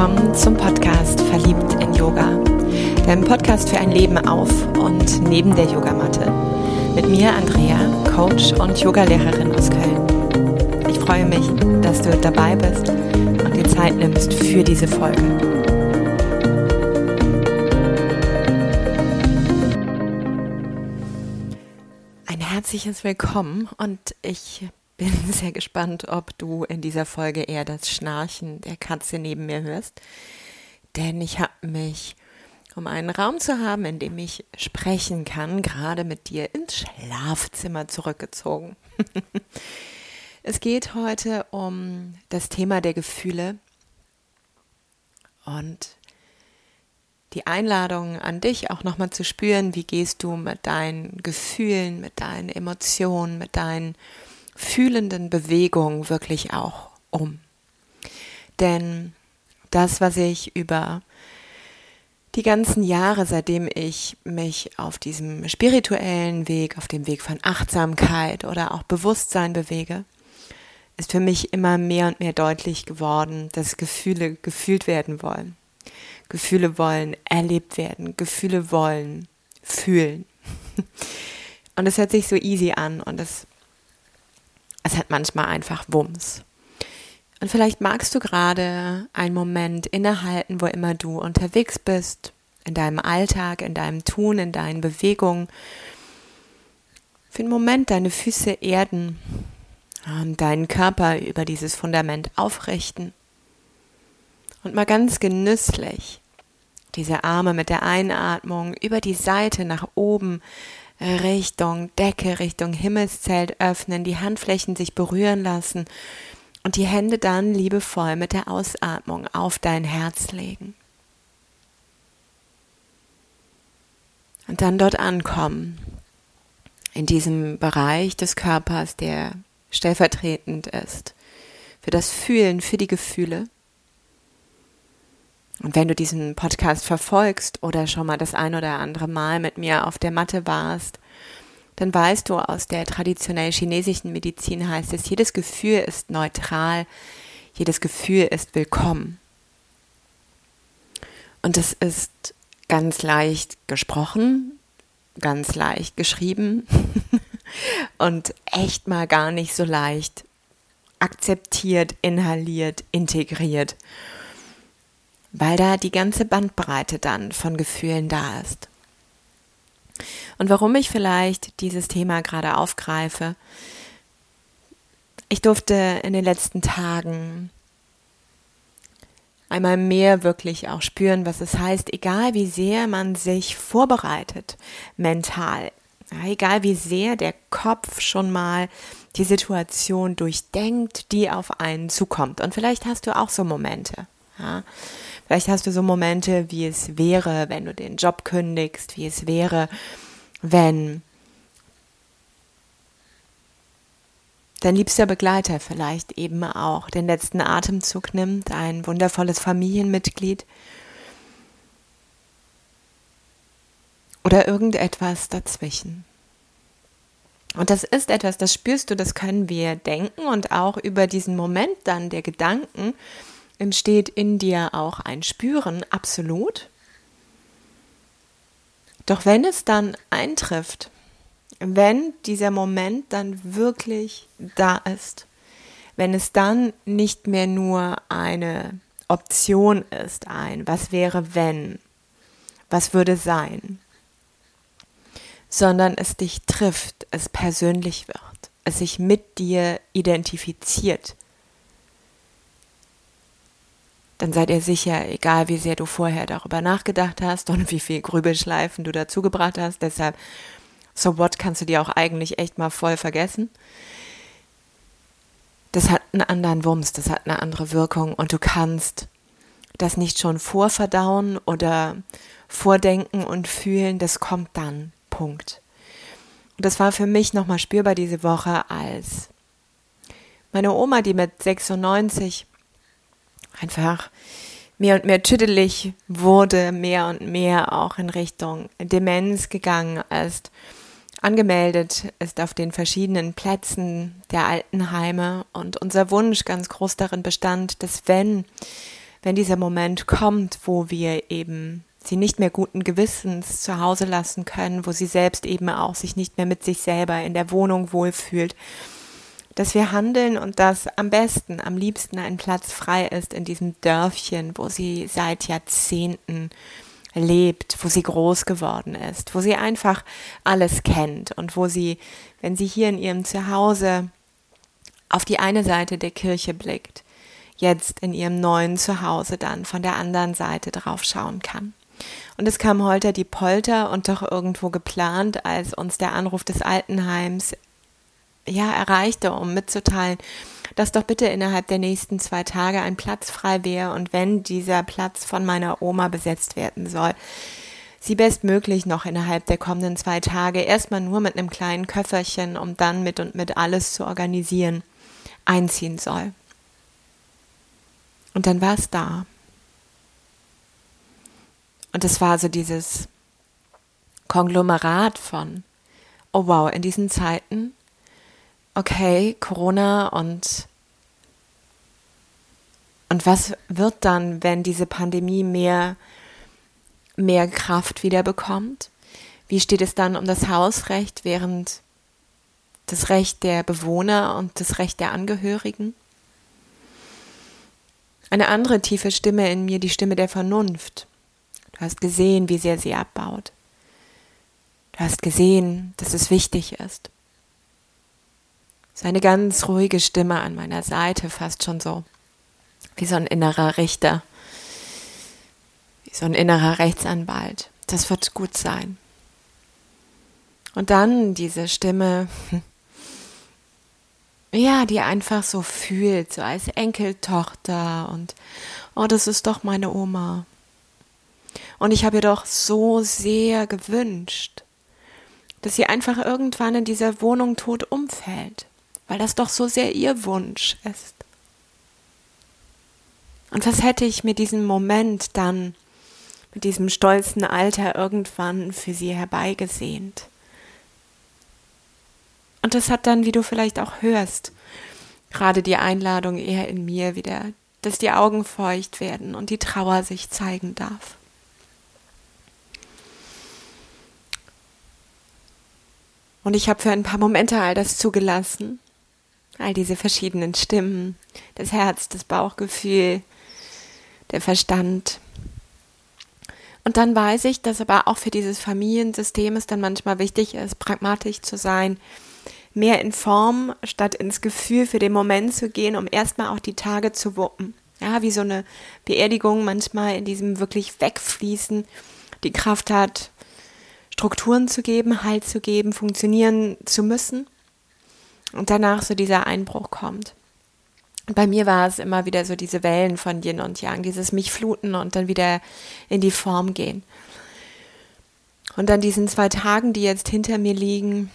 willkommen zum Podcast Verliebt in Yoga, deinem Podcast für ein Leben auf und neben der Yogamatte. Mit mir Andrea, Coach und Yogalehrerin aus Köln. Ich freue mich, dass du dabei bist und dir Zeit nimmst für diese Folge. Ein herzliches Willkommen und ich bin sehr gespannt, ob du in dieser Folge eher das Schnarchen der Katze neben mir hörst. Denn ich habe mich, um einen Raum zu haben, in dem ich sprechen kann, gerade mit dir ins Schlafzimmer zurückgezogen. es geht heute um das Thema der Gefühle und die Einladung an dich auch nochmal zu spüren, wie gehst du mit deinen Gefühlen, mit deinen Emotionen, mit deinen fühlenden Bewegung wirklich auch um. Denn das, was ich über die ganzen Jahre, seitdem ich mich auf diesem spirituellen Weg, auf dem Weg von Achtsamkeit oder auch Bewusstsein bewege, ist für mich immer mehr und mehr deutlich geworden, dass Gefühle gefühlt werden wollen. Gefühle wollen erlebt werden. Gefühle wollen fühlen. Und es hört sich so easy an und es es hat manchmal einfach Wumms. Und vielleicht magst du gerade einen Moment innehalten, wo immer du unterwegs bist, in deinem Alltag, in deinem Tun, in deinen Bewegungen. Für einen Moment deine Füße erden deinen Körper über dieses Fundament aufrichten. Und mal ganz genüsslich diese Arme mit der Einatmung über die Seite nach oben Richtung Decke, Richtung Himmelszelt öffnen, die Handflächen sich berühren lassen und die Hände dann liebevoll mit der Ausatmung auf dein Herz legen. Und dann dort ankommen, in diesem Bereich des Körpers, der stellvertretend ist, für das Fühlen, für die Gefühle. Und wenn du diesen Podcast verfolgst oder schon mal das ein oder andere Mal mit mir auf der Matte warst, dann weißt du, aus der traditionell chinesischen Medizin heißt es, jedes Gefühl ist neutral, jedes Gefühl ist willkommen. Und es ist ganz leicht gesprochen, ganz leicht geschrieben und echt mal gar nicht so leicht akzeptiert, inhaliert, integriert weil da die ganze Bandbreite dann von Gefühlen da ist. Und warum ich vielleicht dieses Thema gerade aufgreife, ich durfte in den letzten Tagen einmal mehr wirklich auch spüren, was es heißt, egal wie sehr man sich vorbereitet, mental, egal wie sehr der Kopf schon mal die Situation durchdenkt, die auf einen zukommt. Und vielleicht hast du auch so Momente. Ja. Vielleicht hast du so Momente, wie es wäre, wenn du den Job kündigst, wie es wäre, wenn dein liebster Begleiter vielleicht eben auch den letzten Atemzug nimmt, ein wundervolles Familienmitglied oder irgendetwas dazwischen. Und das ist etwas, das spürst du, das können wir denken und auch über diesen Moment dann der Gedanken entsteht in dir auch ein Spüren, absolut. Doch wenn es dann eintrifft, wenn dieser Moment dann wirklich da ist, wenn es dann nicht mehr nur eine Option ist, ein was wäre wenn, was würde sein, sondern es dich trifft, es persönlich wird, es sich mit dir identifiziert, dann seid ihr sicher, egal wie sehr du vorher darüber nachgedacht hast und wie viel Grübelschleifen du dazu gebracht hast, deshalb, so what kannst du dir auch eigentlich echt mal voll vergessen. Das hat einen anderen Wumms, das hat eine andere Wirkung und du kannst das nicht schon vorverdauen oder vordenken und fühlen, das kommt dann. Punkt. Und das war für mich nochmal spürbar diese Woche, als meine Oma, die mit 96 einfach mehr und mehr tüdelig wurde, mehr und mehr auch in Richtung Demenz gegangen ist, angemeldet ist auf den verschiedenen Plätzen der Altenheime. Und unser Wunsch ganz groß darin bestand, dass wenn wenn dieser Moment kommt, wo wir eben sie nicht mehr guten Gewissens zu Hause lassen können, wo sie selbst eben auch sich nicht mehr mit sich selber in der Wohnung wohlfühlt, dass wir handeln und dass am besten, am liebsten ein Platz frei ist in diesem Dörfchen, wo sie seit Jahrzehnten lebt, wo sie groß geworden ist, wo sie einfach alles kennt und wo sie, wenn sie hier in ihrem Zuhause auf die eine Seite der Kirche blickt, jetzt in ihrem neuen Zuhause dann von der anderen Seite drauf schauen kann. Und es kam Holter die Polter und doch irgendwo geplant, als uns der Anruf des Altenheims ja erreichte, um mitzuteilen, dass doch bitte innerhalb der nächsten zwei Tage ein Platz frei wäre und wenn dieser Platz von meiner Oma besetzt werden soll, sie bestmöglich noch innerhalb der kommenden zwei Tage erstmal nur mit einem kleinen Köfferchen, um dann mit und mit alles zu organisieren, einziehen soll. Und dann war es da. Und es war so dieses Konglomerat von, oh wow, in diesen Zeiten, okay, Corona und und was wird dann, wenn diese Pandemie mehr, mehr Kraft wieder bekommt? Wie steht es dann um das Hausrecht während das Recht der Bewohner und das Recht der Angehörigen? Eine andere tiefe Stimme in mir, die Stimme der Vernunft. Du hast gesehen, wie sehr sie abbaut. Du hast gesehen, dass es wichtig ist. Seine ganz ruhige Stimme an meiner Seite, fast schon so wie so ein innerer Richter, wie so ein innerer Rechtsanwalt. Das wird gut sein. Und dann diese Stimme, ja, die einfach so fühlt, so als Enkeltochter und, oh, das ist doch meine Oma. Und ich habe ihr doch so sehr gewünscht, dass sie einfach irgendwann in dieser Wohnung tot umfällt, weil das doch so sehr ihr Wunsch ist. Und was hätte ich mir diesen Moment dann mit diesem stolzen Alter irgendwann für sie herbeigesehnt? Und das hat dann, wie du vielleicht auch hörst, gerade die Einladung eher in mir wieder, dass die Augen feucht werden und die Trauer sich zeigen darf. Und ich habe für ein paar Momente all das zugelassen, all diese verschiedenen Stimmen, das Herz, das Bauchgefühl, der Verstand. Und dann weiß ich, dass aber auch für dieses Familiensystem es dann manchmal wichtig ist, pragmatisch zu sein, mehr in Form statt ins Gefühl für den Moment zu gehen, um erstmal auch die Tage zu wuppen. Ja, wie so eine Beerdigung manchmal in diesem wirklich Wegfließen die Kraft hat, Strukturen zu geben, Halt zu geben, funktionieren zu müssen. Und danach so dieser Einbruch kommt bei mir war es immer wieder so diese Wellen von Yin und Yang, dieses mich fluten und dann wieder in die Form gehen. Und an diesen zwei Tagen, die jetzt hinter mir liegen,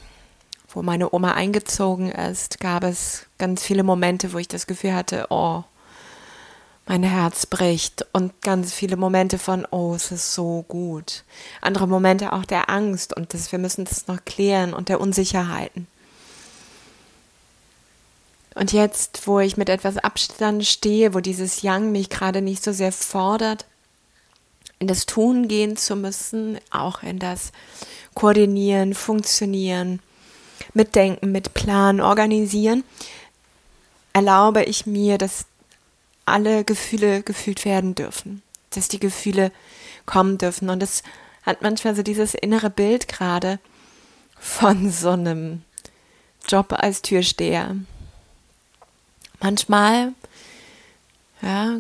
wo meine Oma eingezogen ist, gab es ganz viele Momente, wo ich das Gefühl hatte, oh, mein Herz bricht und ganz viele Momente von, oh, es ist so gut. Andere Momente auch der Angst und das, wir müssen das noch klären und der Unsicherheiten. Und jetzt, wo ich mit etwas Abstand stehe, wo dieses Yang mich gerade nicht so sehr fordert, in das Tun gehen zu müssen, auch in das Koordinieren, Funktionieren, Mitdenken, mit Plan, Organisieren, erlaube ich mir, dass alle Gefühle gefühlt werden dürfen, dass die Gefühle kommen dürfen. Und es hat manchmal so dieses innere Bild gerade von so einem Job als Türsteher, Manchmal ja,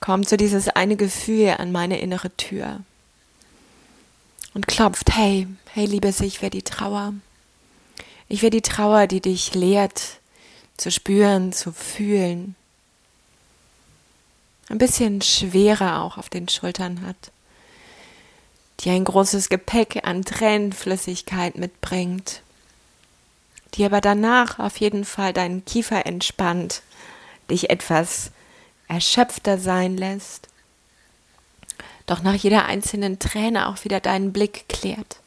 kommt so dieses eine Gefühl an meine innere Tür und klopft, hey, hey Liebes, ich wäre die Trauer. Ich wäre die Trauer, die dich lehrt, zu spüren, zu fühlen. Ein bisschen schwerer auch auf den Schultern hat, die ein großes Gepäck an Tränenflüssigkeit mitbringt, die aber danach auf jeden Fall deinen Kiefer entspannt dich etwas erschöpfter sein lässt, doch nach jeder einzelnen Träne auch wieder deinen Blick klärt.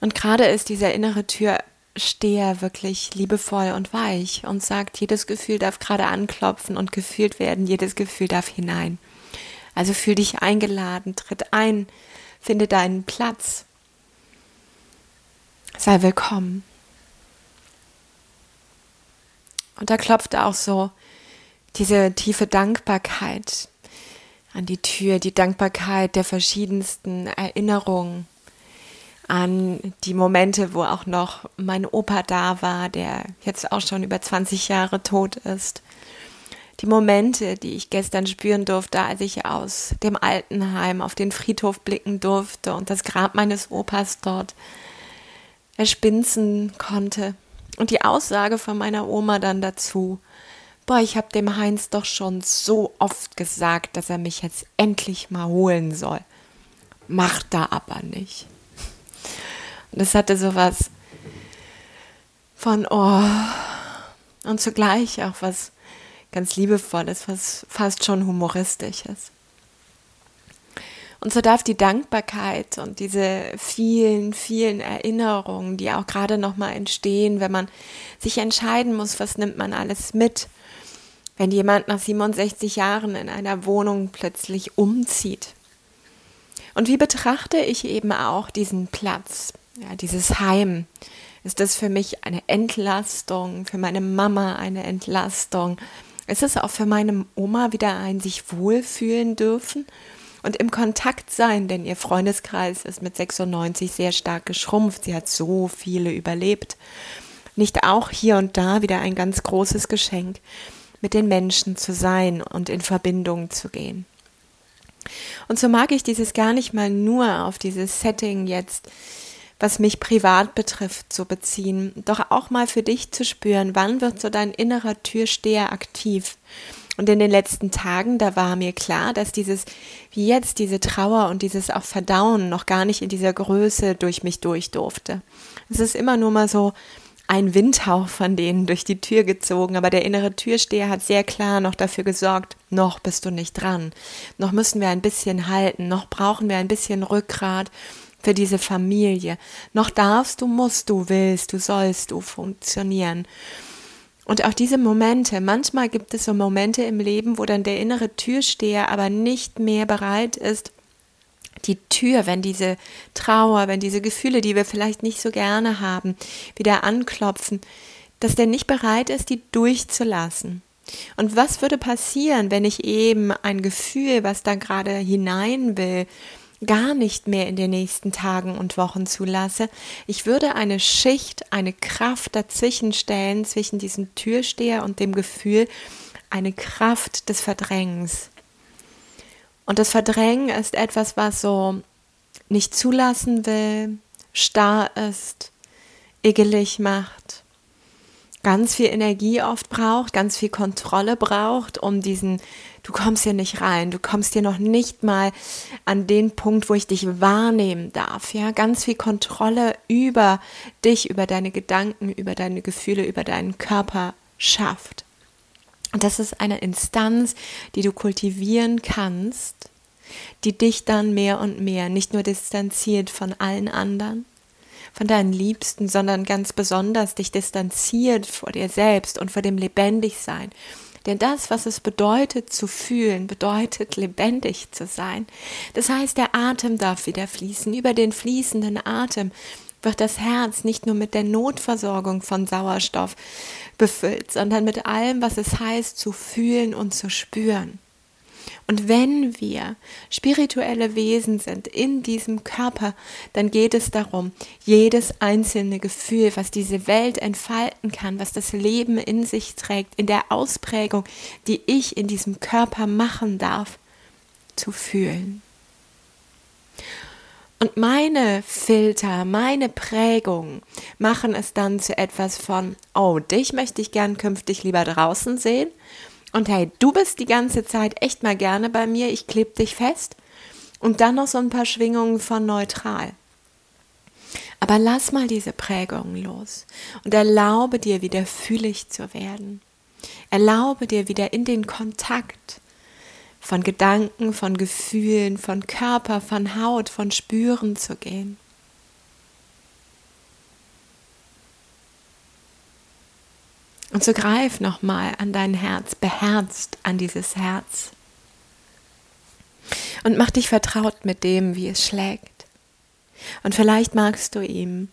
Und gerade ist dieser innere Tür Steher wirklich liebevoll und weich und sagt, jedes Gefühl darf gerade anklopfen und gefühlt werden, jedes Gefühl darf hinein. Also fühl dich eingeladen, tritt ein, finde deinen Platz. Sei willkommen. Und da klopft auch so diese tiefe Dankbarkeit an die Tür, die Dankbarkeit der verschiedensten Erinnerungen an die Momente, wo auch noch mein Opa da war, der jetzt auch schon über 20 Jahre tot ist. Die Momente, die ich gestern spüren durfte, als ich aus dem Altenheim auf den Friedhof blicken durfte und das Grab meines Opas dort erspinzen konnte. Und die Aussage von meiner Oma dann dazu, boah, ich habe dem Heinz doch schon so oft gesagt, dass er mich jetzt endlich mal holen soll. Macht er aber nicht. Und es hatte sowas von, oh, und zugleich auch was ganz Liebevolles, was fast schon Humoristisches. Und so darf die Dankbarkeit und diese vielen, vielen Erinnerungen, die auch gerade nochmal entstehen, wenn man sich entscheiden muss, was nimmt man alles mit, wenn jemand nach 67 Jahren in einer Wohnung plötzlich umzieht. Und wie betrachte ich eben auch diesen Platz, ja, dieses Heim, ist das für mich eine Entlastung, für meine Mama eine Entlastung. Ist es auch für meine Oma wieder ein sich wohlfühlen dürfen und im Kontakt sein, denn ihr Freundeskreis ist mit 96 sehr stark geschrumpft. Sie hat so viele überlebt. Nicht auch hier und da wieder ein ganz großes Geschenk, mit den Menschen zu sein und in Verbindung zu gehen. Und so mag ich dieses gar nicht mal nur auf dieses Setting jetzt was mich privat betrifft, zu beziehen, doch auch mal für dich zu spüren, wann wird so dein innerer Türsteher aktiv. Und in den letzten Tagen, da war mir klar, dass dieses, wie jetzt, diese Trauer und dieses auch Verdauen noch gar nicht in dieser Größe durch mich durch durfte. Es ist immer nur mal so ein Windhauch von denen durch die Tür gezogen, aber der innere Türsteher hat sehr klar noch dafür gesorgt, noch bist du nicht dran, noch müssen wir ein bisschen halten, noch brauchen wir ein bisschen Rückgrat für diese Familie. Noch darfst du, musst du, willst du, sollst du funktionieren. Und auch diese Momente, manchmal gibt es so Momente im Leben, wo dann der innere Türsteher aber nicht mehr bereit ist, die Tür, wenn diese Trauer, wenn diese Gefühle, die wir vielleicht nicht so gerne haben, wieder anklopfen, dass der nicht bereit ist, die durchzulassen. Und was würde passieren, wenn ich eben ein Gefühl, was da gerade hinein will, gar nicht mehr in den nächsten Tagen und Wochen zulasse. Ich würde eine Schicht, eine Kraft dazwischen stellen, zwischen diesem Türsteher und dem Gefühl, eine Kraft des Verdrängens. Und das Verdrängen ist etwas, was so nicht zulassen will, starr ist, ekelig macht, ganz viel Energie oft braucht, ganz viel Kontrolle braucht, um diesen, du kommst hier nicht rein, du kommst hier noch nicht mal an den Punkt, wo ich dich wahrnehmen darf, ja, ganz viel Kontrolle über dich, über deine Gedanken, über deine Gefühle, über deinen Körper schafft. Und das ist eine Instanz, die du kultivieren kannst, die dich dann mehr und mehr nicht nur distanziert von allen anderen, von deinen Liebsten, sondern ganz besonders dich distanziert vor dir selbst und vor dem Lebendigsein. Denn das, was es bedeutet zu fühlen, bedeutet lebendig zu sein. Das heißt, der Atem darf wieder fließen. Über den fließenden Atem wird das Herz nicht nur mit der Notversorgung von Sauerstoff befüllt, sondern mit allem, was es heißt, zu fühlen und zu spüren. Und wenn wir spirituelle Wesen sind in diesem Körper, dann geht es darum, jedes einzelne Gefühl, was diese Welt entfalten kann, was das Leben in sich trägt, in der Ausprägung, die ich in diesem Körper machen darf, zu fühlen. Und meine Filter, meine Prägungen machen es dann zu etwas von, oh, dich möchte ich gern künftig lieber draußen sehen und hey, du bist die ganze Zeit echt mal gerne bei mir, ich kleb dich fest. Und dann noch so ein paar Schwingungen von neutral. Aber lass mal diese Prägungen los und erlaube dir wieder fühlig zu werden. Erlaube dir wieder in den Kontakt von Gedanken, von Gefühlen, von Körper, von Haut, von Spüren zu gehen. Und so greif nochmal an dein Herz, beherzt an dieses Herz. Und mach dich vertraut mit dem, wie es schlägt. Und vielleicht magst du ihm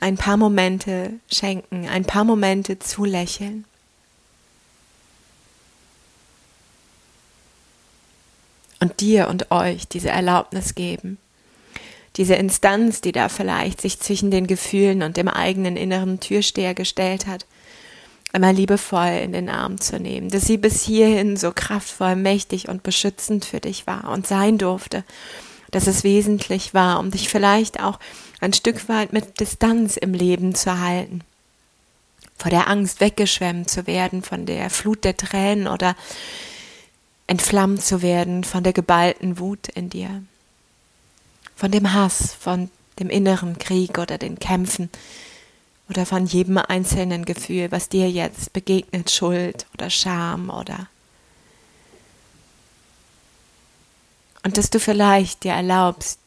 ein paar Momente schenken, ein paar Momente zulächeln. Und dir und euch diese Erlaubnis geben, diese Instanz, die da vielleicht sich zwischen den Gefühlen und dem eigenen inneren Türsteher gestellt hat, einmal liebevoll in den Arm zu nehmen, dass sie bis hierhin so kraftvoll, mächtig und beschützend für dich war und sein durfte, dass es wesentlich war, um dich vielleicht auch ein Stück weit mit Distanz im Leben zu halten, vor der Angst weggeschwemmt zu werden, von der Flut der Tränen oder entflammt zu werden von der geballten Wut in dir, von dem Hass, von dem inneren Krieg oder den Kämpfen, oder von jedem einzelnen Gefühl, was dir jetzt begegnet, Schuld oder Scham oder. Und dass du vielleicht dir erlaubst,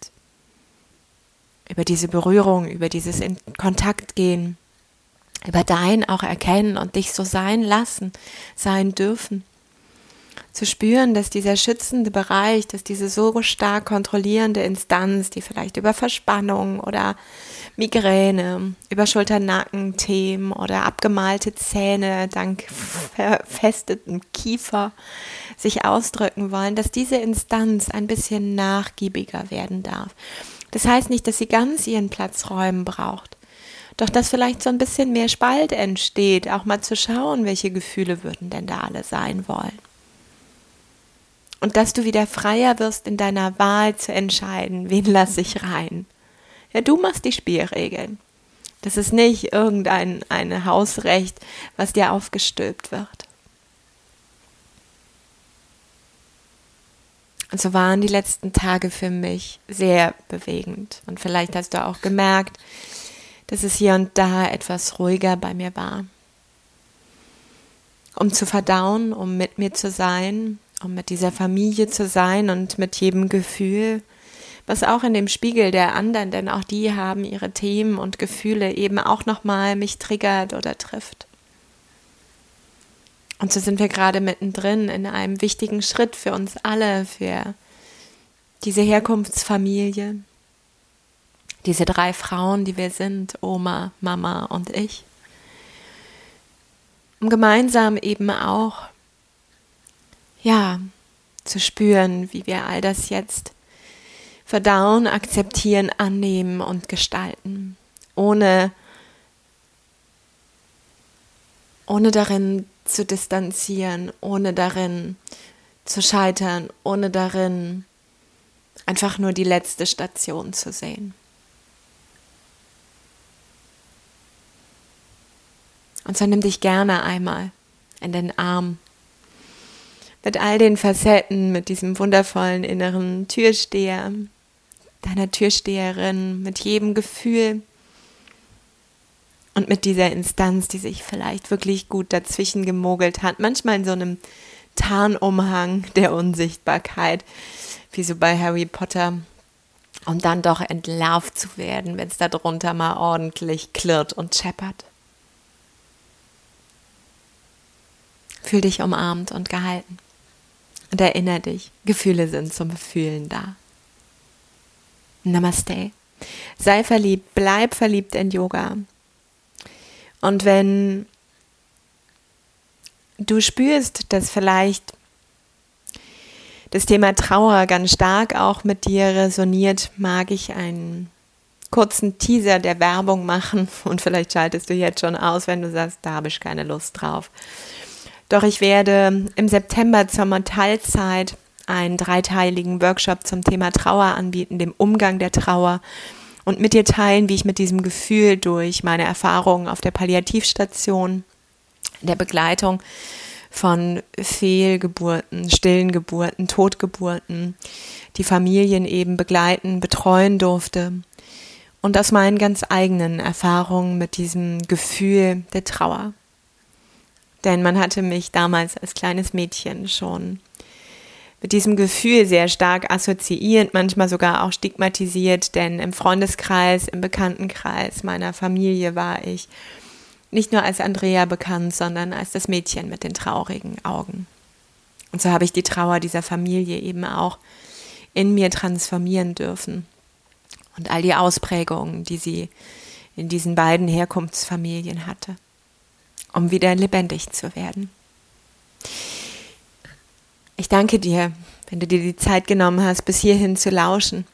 über diese Berührung, über dieses in Kontakt gehen, über dein auch erkennen und dich so sein lassen, sein dürfen zu spüren, dass dieser schützende Bereich, dass diese so stark kontrollierende Instanz, die vielleicht über Verspannung oder Migräne, über Schulter-Nacken-Themen oder abgemalte Zähne dank verfestetem Kiefer sich ausdrücken wollen, dass diese Instanz ein bisschen nachgiebiger werden darf. Das heißt nicht, dass sie ganz ihren Platz räumen braucht. Doch dass vielleicht so ein bisschen mehr Spalt entsteht, auch mal zu schauen, welche Gefühle würden denn da alle sein wollen und dass du wieder freier wirst in deiner Wahl zu entscheiden, wen lasse ich rein. Ja, du machst die Spielregeln. Das ist nicht irgendein ein Hausrecht, was dir aufgestülpt wird. Und so waren die letzten Tage für mich sehr bewegend. Und vielleicht hast du auch gemerkt, dass es hier und da etwas ruhiger bei mir war. Um zu verdauen, um mit mir zu sein, um mit dieser Familie zu sein und mit jedem Gefühl, was auch in dem Spiegel der anderen, denn auch die haben ihre Themen und Gefühle eben auch nochmal mich triggert oder trifft. Und so sind wir gerade mittendrin in einem wichtigen Schritt für uns alle, für diese Herkunftsfamilie, diese drei Frauen, die wir sind, Oma, Mama und ich, um gemeinsam eben auch ja, zu spüren, wie wir all das jetzt verdauen, akzeptieren, annehmen und gestalten, ohne, ohne darin zu distanzieren, ohne darin zu scheitern, ohne darin einfach nur die letzte Station zu sehen. Und so nimm dich gerne einmal in den Arm mit all den Facetten, mit diesem wundervollen inneren Türsteher, deiner Türsteherin, mit jedem Gefühl und mit dieser Instanz, die sich vielleicht wirklich gut dazwischen gemogelt hat, manchmal in so einem Tarnumhang der Unsichtbarkeit, wie so bei Harry Potter, um dann doch entlarvt zu werden, wenn es darunter mal ordentlich klirrt und scheppert. Fühl dich umarmt und gehalten. Und erinnere dich, Gefühle sind zum Fühlen da. Namaste. Sei verliebt, bleib verliebt in Yoga. Und wenn du spürst, dass vielleicht das Thema Trauer ganz stark auch mit dir resoniert, mag ich einen kurzen Teaser der Werbung machen und vielleicht schaltest du jetzt schon aus, wenn du sagst, da habe ich keine Lust drauf. Doch ich werde im September zur Mortalzeit einen dreiteiligen Workshop zum Thema Trauer anbieten, dem Umgang der Trauer und mit dir teilen, wie ich mit diesem Gefühl durch meine Erfahrungen auf der Palliativstation, der Begleitung von Fehlgeburten, stillen Geburten, Totgeburten, die Familien eben begleiten, betreuen durfte und aus meinen ganz eigenen Erfahrungen mit diesem Gefühl der Trauer. Denn man hatte mich damals als kleines Mädchen schon mit diesem Gefühl sehr stark assoziiert, manchmal sogar auch stigmatisiert, denn im Freundeskreis, im Bekanntenkreis meiner Familie war ich nicht nur als Andrea bekannt, sondern als das Mädchen mit den traurigen Augen. Und so habe ich die Trauer dieser Familie eben auch in mir transformieren dürfen. Und all die Ausprägungen, die sie in diesen beiden Herkunftsfamilien hatte, um wieder lebendig zu werden. Ich danke dir, wenn du dir die Zeit genommen hast, bis hierhin zu lauschen.